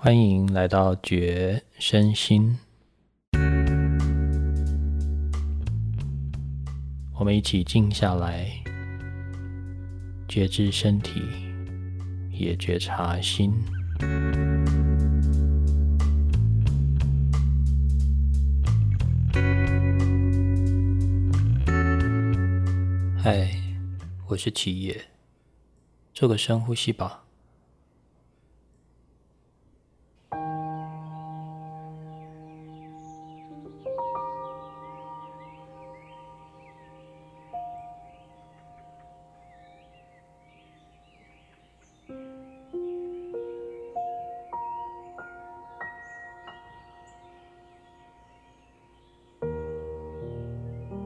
欢迎来到觉身心，我们一起静下来，觉知身体，也觉察心。嗨，我是齐野，做个深呼吸吧。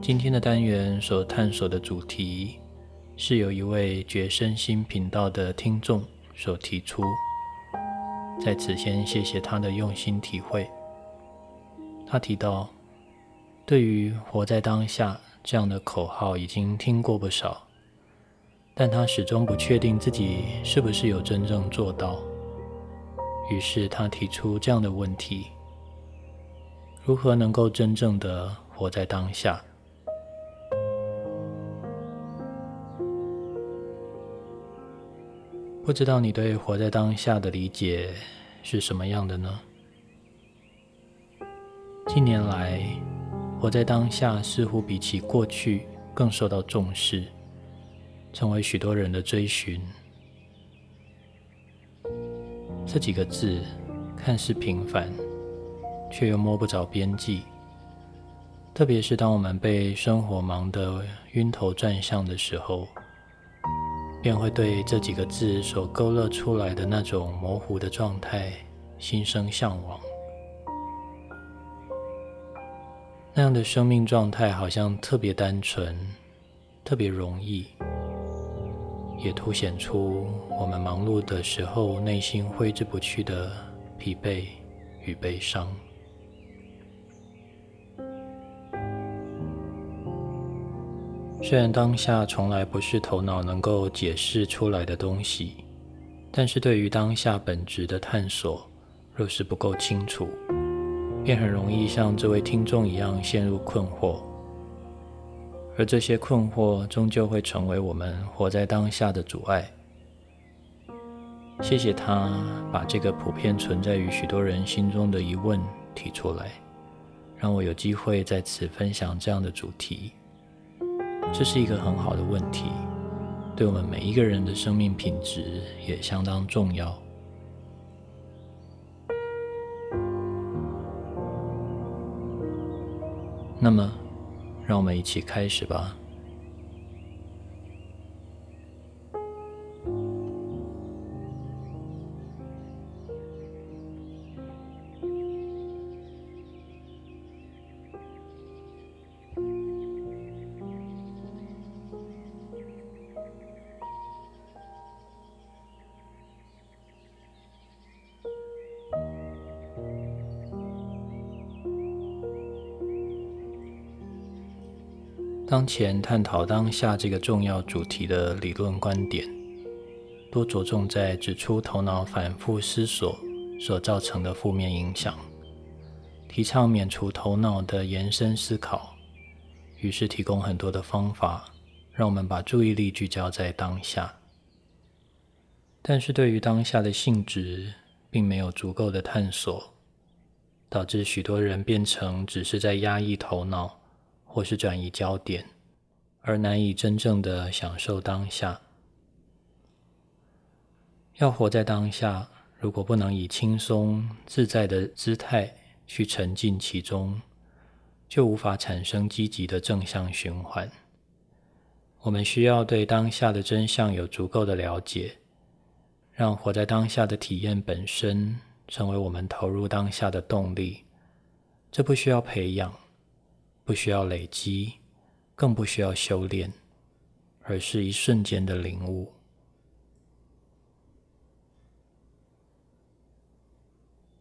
今天的单元所探索的主题，是由一位觉身心频道的听众所提出。在此先谢谢他的用心体会。他提到，对于“活在当下”这样的口号已经听过不少，但他始终不确定自己是不是有真正做到。于是他提出这样的问题：如何能够真正的活在当下？不知道你对活在当下的理解是什么样的呢？近年来，活在当下似乎比起过去更受到重视，成为许多人的追寻。这几个字看似平凡，却又摸不着边际。特别是当我们被生活忙得晕头转向的时候。便会对这几个字所勾勒出来的那种模糊的状态心生向往。那样的生命状态好像特别单纯，特别容易，也凸显出我们忙碌的时候内心挥之不去的疲惫与悲伤。虽然当下从来不是头脑能够解释出来的东西，但是对于当下本质的探索，若是不够清楚，便很容易像这位听众一样陷入困惑，而这些困惑终究会成为我们活在当下的阻碍。谢谢他把这个普遍存在于许多人心中的疑问提出来，让我有机会在此分享这样的主题。这是一个很好的问题，对我们每一个人的生命品质也相当重要。那么，让我们一起开始吧。当前探讨当下这个重要主题的理论观点，多着重在指出头脑反复思索所造成的负面影响，提倡免除头脑的延伸思考，于是提供很多的方法，让我们把注意力聚焦在当下。但是对于当下的性质，并没有足够的探索，导致许多人变成只是在压抑头脑。或是转移焦点，而难以真正的享受当下。要活在当下，如果不能以轻松自在的姿态去沉浸其中，就无法产生积极的正向循环。我们需要对当下的真相有足够的了解，让活在当下的体验本身成为我们投入当下的动力。这不需要培养。不需要累积，更不需要修炼，而是一瞬间的领悟。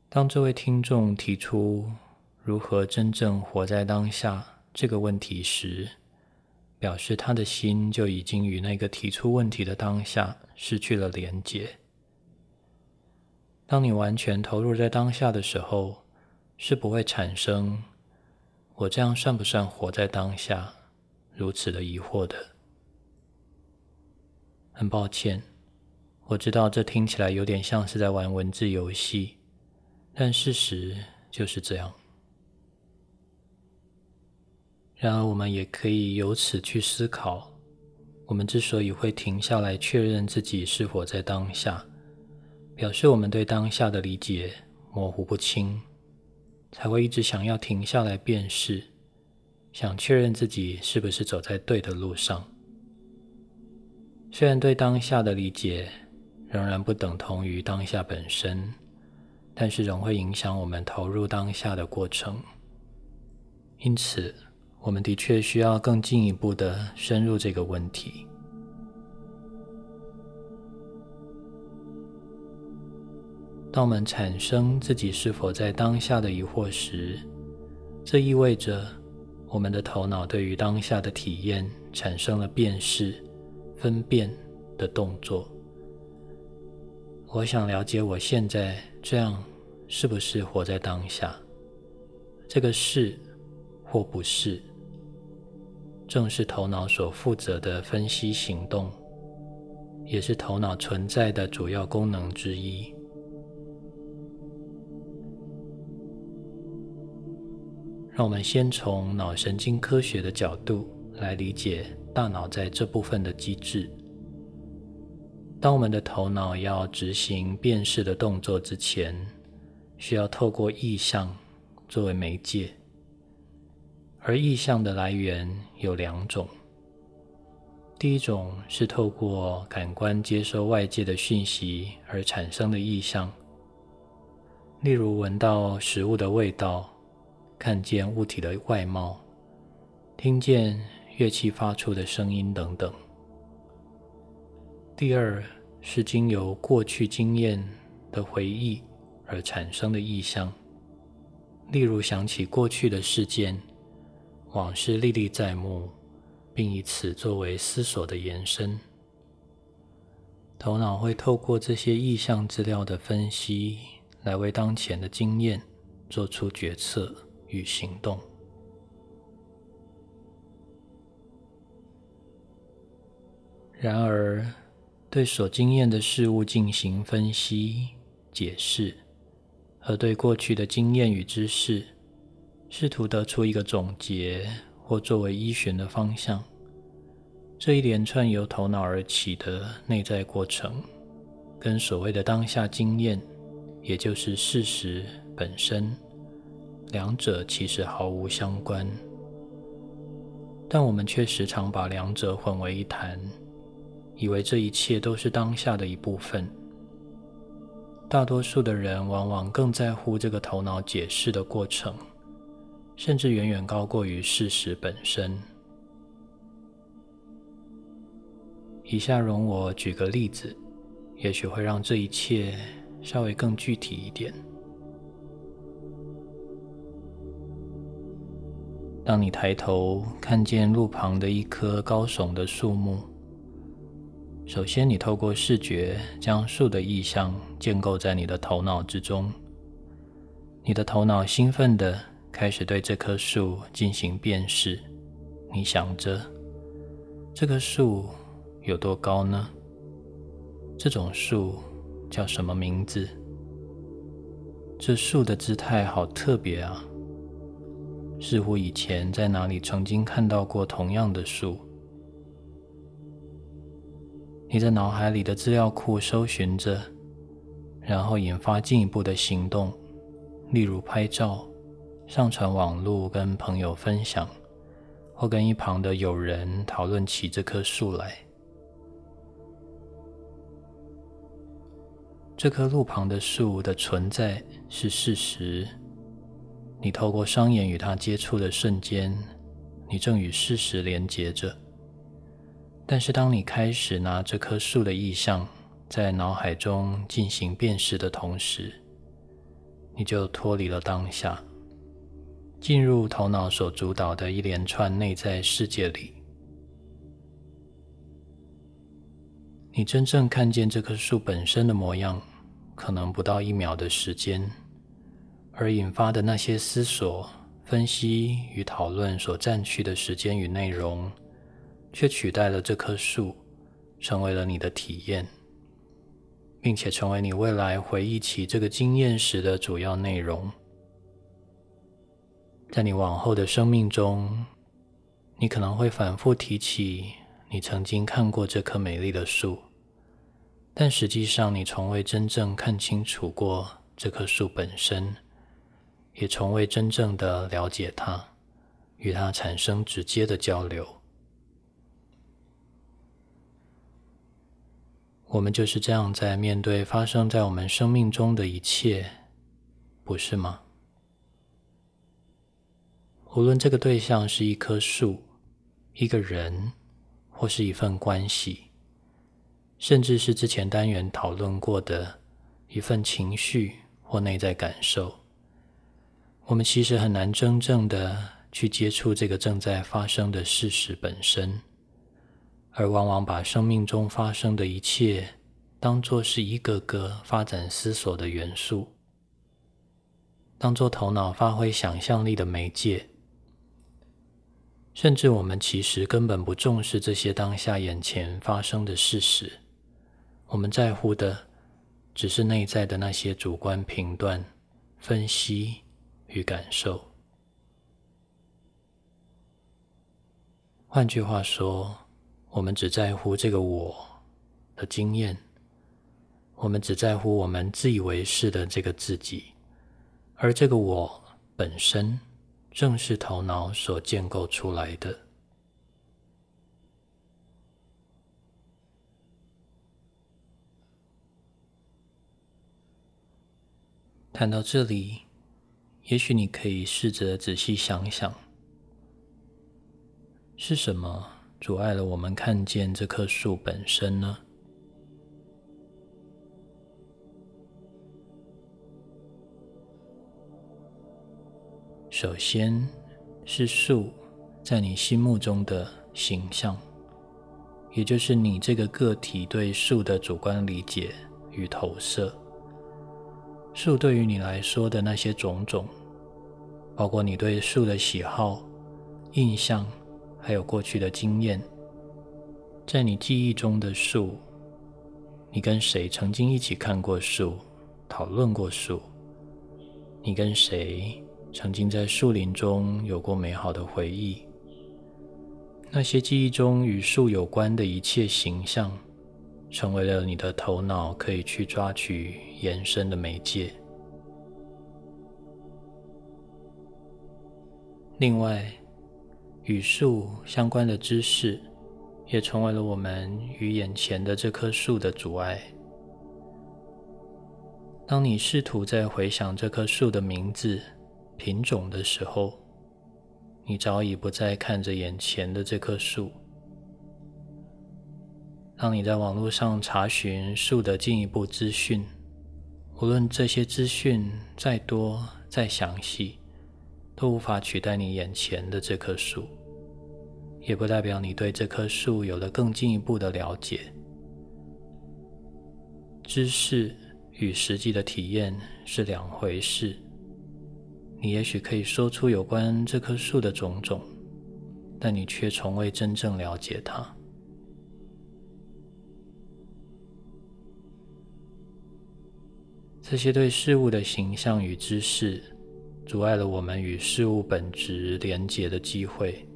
当这位听众提出如何真正活在当下这个问题时，表示他的心就已经与那个提出问题的当下失去了连结。当你完全投入在当下的时候，是不会产生“我这样算不算活在当下”如此的疑惑的。很抱歉，我知道这听起来有点像是在玩文字游戏，但事实就是这样。然而，我们也可以由此去思考：我们之所以会停下来确认自己是否在当下，表示我们对当下的理解模糊不清，才会一直想要停下来辨识，想确认自己是不是走在对的路上。虽然对当下的理解仍然不等同于当下本身，但是仍会影响我们投入当下的过程。因此。我们的确需要更进一步的深入这个问题。当我们产生自己是否在当下的疑惑时，这意味着我们的头脑对于当下的体验产生了辨识、分辨的动作。我想了解我现在这样是不是活在当下？这个是或不是？正是头脑所负责的分析行动，也是头脑存在的主要功能之一。让我们先从脑神经科学的角度来理解大脑在这部分的机制。当我们的头脑要执行辨识的动作之前，需要透过意象作为媒介。而意象的来源有两种，第一种是透过感官接收外界的讯息而产生的意象，例如闻到食物的味道、看见物体的外貌、听见乐器发出的声音等等。第二是经由过去经验的回忆而产生的意象，例如想起过去的事件。往事历历在目，并以此作为思索的延伸。头脑会透过这些意象资料的分析，来为当前的经验做出决策与行动。然而，对所经验的事物进行分析、解释，和对过去的经验与知识。试图得出一个总结，或作为依循的方向。这一连串由头脑而起的内在过程，跟所谓的当下经验，也就是事实本身，两者其实毫无相关。但我们却时常把两者混为一谈，以为这一切都是当下的一部分。大多数的人往往更在乎这个头脑解释的过程。甚至远远高过于事实本身。以下容我举个例子，也许会让这一切稍微更具体一点。当你抬头看见路旁的一棵高耸的树木，首先你透过视觉将树的意象建构在你的头脑之中，你的头脑兴奋的。开始对这棵树进行辨识。你想着，这棵树有多高呢？这种树叫什么名字？这树的姿态好特别啊！似乎以前在哪里曾经看到过同样的树。你在脑海里的资料库搜寻着，然后引发进一步的行动，例如拍照。上传网络跟朋友分享，或跟一旁的友人讨论起这棵树来。这棵路旁的树的存在是事实。你透过双眼与它接触的瞬间，你正与事实连接着。但是，当你开始拿这棵树的意象在脑海中进行辨识的同时，你就脱离了当下。进入头脑所主导的一连串内在世界里，你真正看见这棵树本身的模样，可能不到一秒的时间，而引发的那些思索、分析与讨论所占据的时间与内容，却取代了这棵树，成为了你的体验，并且成为你未来回忆起这个经验时的主要内容。在你往后的生命中，你可能会反复提起你曾经看过这棵美丽的树。但实际上，你从未真正看清楚过这棵树本身，也从未真正的了解他，与他产生直接的交流。我们就是这样在面对发生在我们生命中的一切，不是吗？无论这个对象是一棵树、一个人，或是一份关系。甚至是之前单元讨论过的一份情绪或内在感受，我们其实很难真正的去接触这个正在发生的事实本身，而往往把生命中发生的一切当作是一个个发展思索的元素，当做头脑发挥想象力的媒介，甚至我们其实根本不重视这些当下眼前发生的事实。我们在乎的只是内在的那些主观评断、分析与感受。换句话说，我们只在乎这个我的经验，我们只在乎我们自以为是的这个自己，而这个我本身正是头脑所建构出来的。谈到这里，也许你可以试着仔细想想，是什么阻碍了我们看见这棵树本身呢？首先是树在你心目中的形象，也就是你这个个体对树的主观理解与投射。树对于你来说的那些种种，包括你对树的喜好、印象，还有过去的经验，在你记忆中的树，你跟谁曾经一起看过树、讨论过树？你跟谁曾经在树林中有过美好的回忆？那些记忆中与树有关的一切形象。成为了你的头脑可以去抓取延伸的媒介。另外，与树相关的知识也成为了我们与眼前的这棵树的阻碍。当你试图在回想这棵树的名字、品种的时候，你早已不再看着眼前的这棵树。当你在网络上查询树的进一步资讯，无论这些资讯再多再详细，都无法取代你眼前的这棵树，也不代表你对这棵树有了更进一步的了解。知识与实际的体验是两回事。你也许可以说出有关这棵树的种种，但你却从未真正了解它。这些对事物的形象与知识，阻碍了我们与事物本质连结的机会。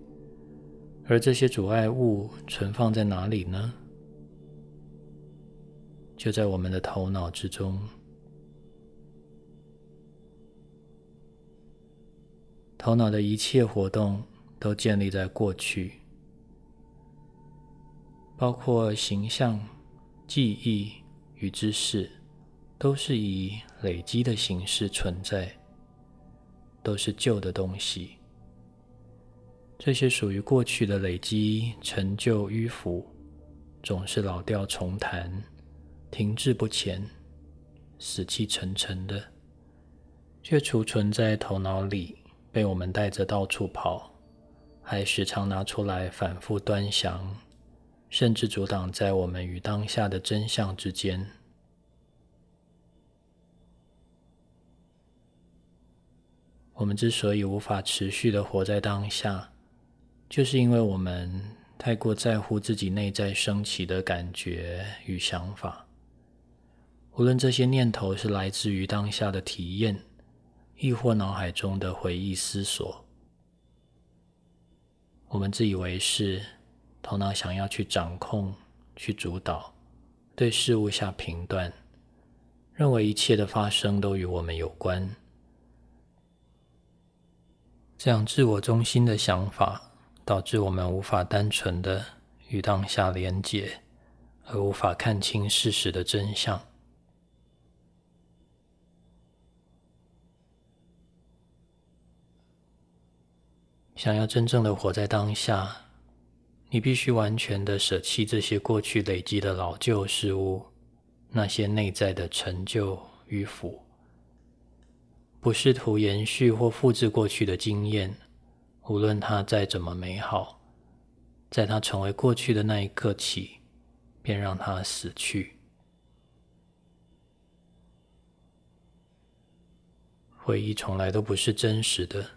而这些阻碍物存放在哪里呢？就在我们的头脑之中。头脑的一切活动都建立在过去，包括形象、记忆与知识。都是以累积的形式存在，都是旧的东西。这些属于过去的累积、陈旧、迂腐，总是老调重弹、停滞不前、死气沉沉的，却储存在头脑里，被我们带着到处跑，还时常拿出来反复端详，甚至阻挡在我们与当下的真相之间。我们之所以无法持续的活在当下，就是因为我们太过在乎自己内在升起的感觉与想法。无论这些念头是来自于当下的体验，亦或脑海中的回忆思索，我们自以为是，头脑想要去掌控、去主导，对事物下评断，认为一切的发生都与我们有关。这样自我中心的想法，导致我们无法单纯的与当下连结，而无法看清事实的真相。想要真正的活在当下，你必须完全的舍弃这些过去累积的老旧事物，那些内在的陈旧与腐。不试图延续或复制过去的经验，无论它再怎么美好，在它成为过去的那一刻起，便让它死去。回忆从来都不是真实的，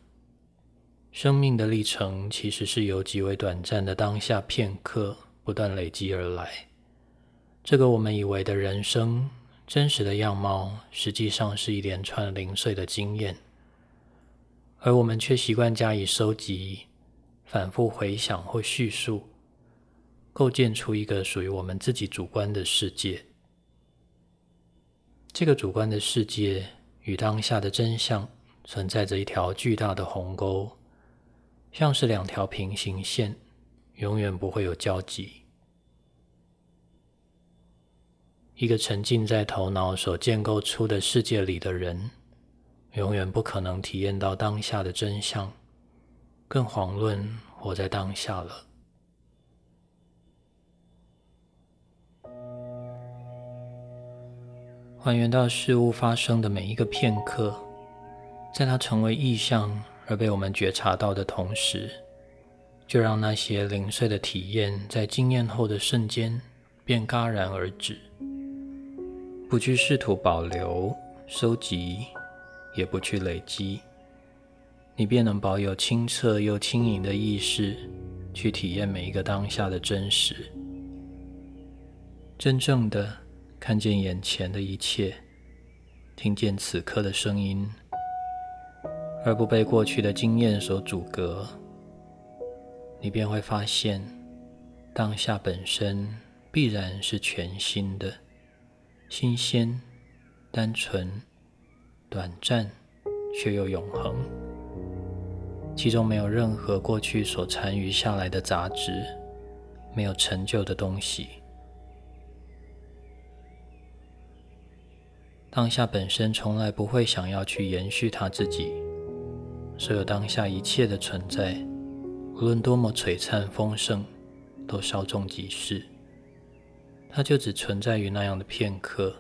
生命的历程其实是由极为短暂的当下片刻不断累积而来。这个我们以为的人生。真实的样貌实际上是一连串零碎的经验，而我们却习惯加以收集、反复回想或叙述，构建出一个属于我们自己主观的世界。这个主观的世界与当下的真相存在着一条巨大的鸿沟，像是两条平行线，永远不会有交集。一个沉浸在头脑所建构出的世界里的人，永远不可能体验到当下的真相，更遑论活在当下了。还原到事物发生的每一个片刻，在它成为意象而被我们觉察到的同时，就让那些零碎的体验在经验后的瞬间便戛然而止。不去试图保留、收集，也不去累积，你便能保有清澈又轻盈的意识，去体验每一个当下的真实，真正的看见眼前的一切，听见此刻的声音，而不被过去的经验所阻隔。你便会发现，当下本身必然是全新的。新鲜、单纯、短暂，却又永恒。其中没有任何过去所残余下来的杂质，没有陈旧的东西。当下本身从来不会想要去延续它自己。所有当下一切的存在，无论多么璀璨丰盛，都稍纵即逝。它就只存在于那样的片刻，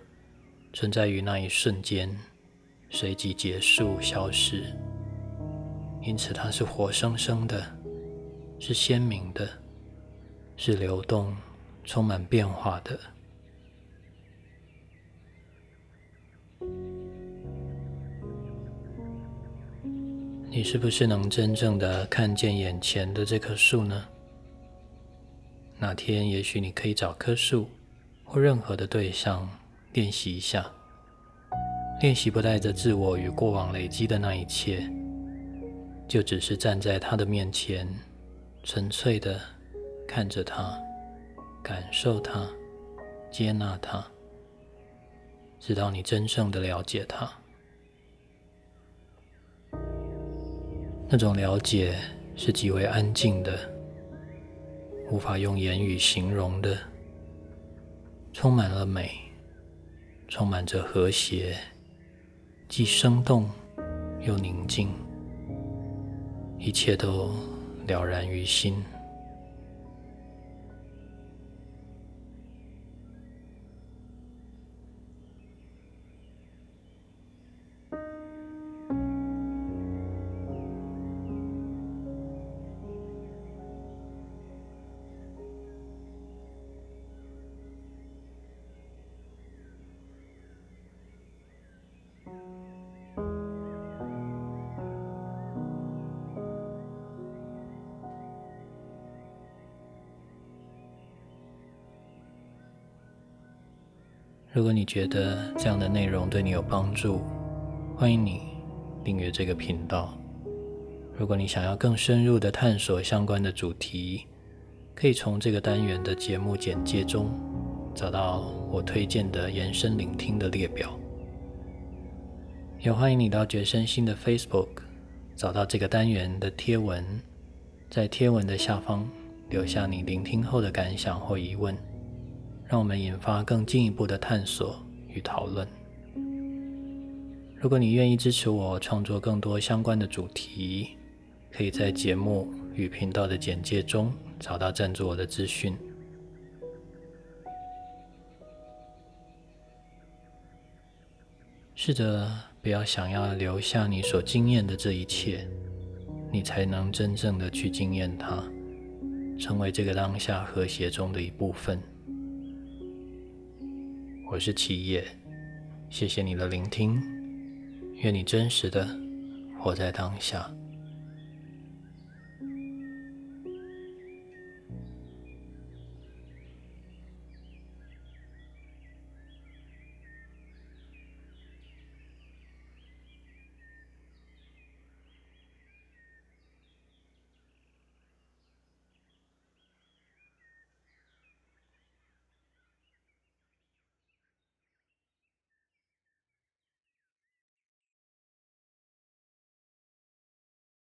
存在于那一瞬间，随即结束消失。因此，它是活生生的，是鲜明的，是流动、充满变化的。你是不是能真正的看见眼前的这棵树呢？哪天，也许你可以找棵树。或任何的对象练习一下，练习不带着自我与过往累积的那一切，就只是站在他的面前，纯粹的看着他，感受他，接纳他，直到你真正的了解他。那种了解是极为安静的，无法用言语形容的。充满了美，充满着和谐，既生动又宁静，一切都了然于心。如果你觉得这样的内容对你有帮助，欢迎你订阅这个频道。如果你想要更深入的探索相关的主题，可以从这个单元的节目简介中找到我推荐的延伸聆听的列表。也欢迎你到觉身心的 Facebook 找到这个单元的贴文，在贴文的下方留下你聆听后的感想或疑问，让我们引发更进一步的探索与讨论。如果你愿意支持我创作更多相关的主题，可以在节目与频道的简介中找到赞助我的资讯。试着不要想要留下你所经验的这一切，你才能真正的去经验它，成为这个当下和谐中的一部分。我是七叶，谢谢你的聆听，愿你真实的活在当下。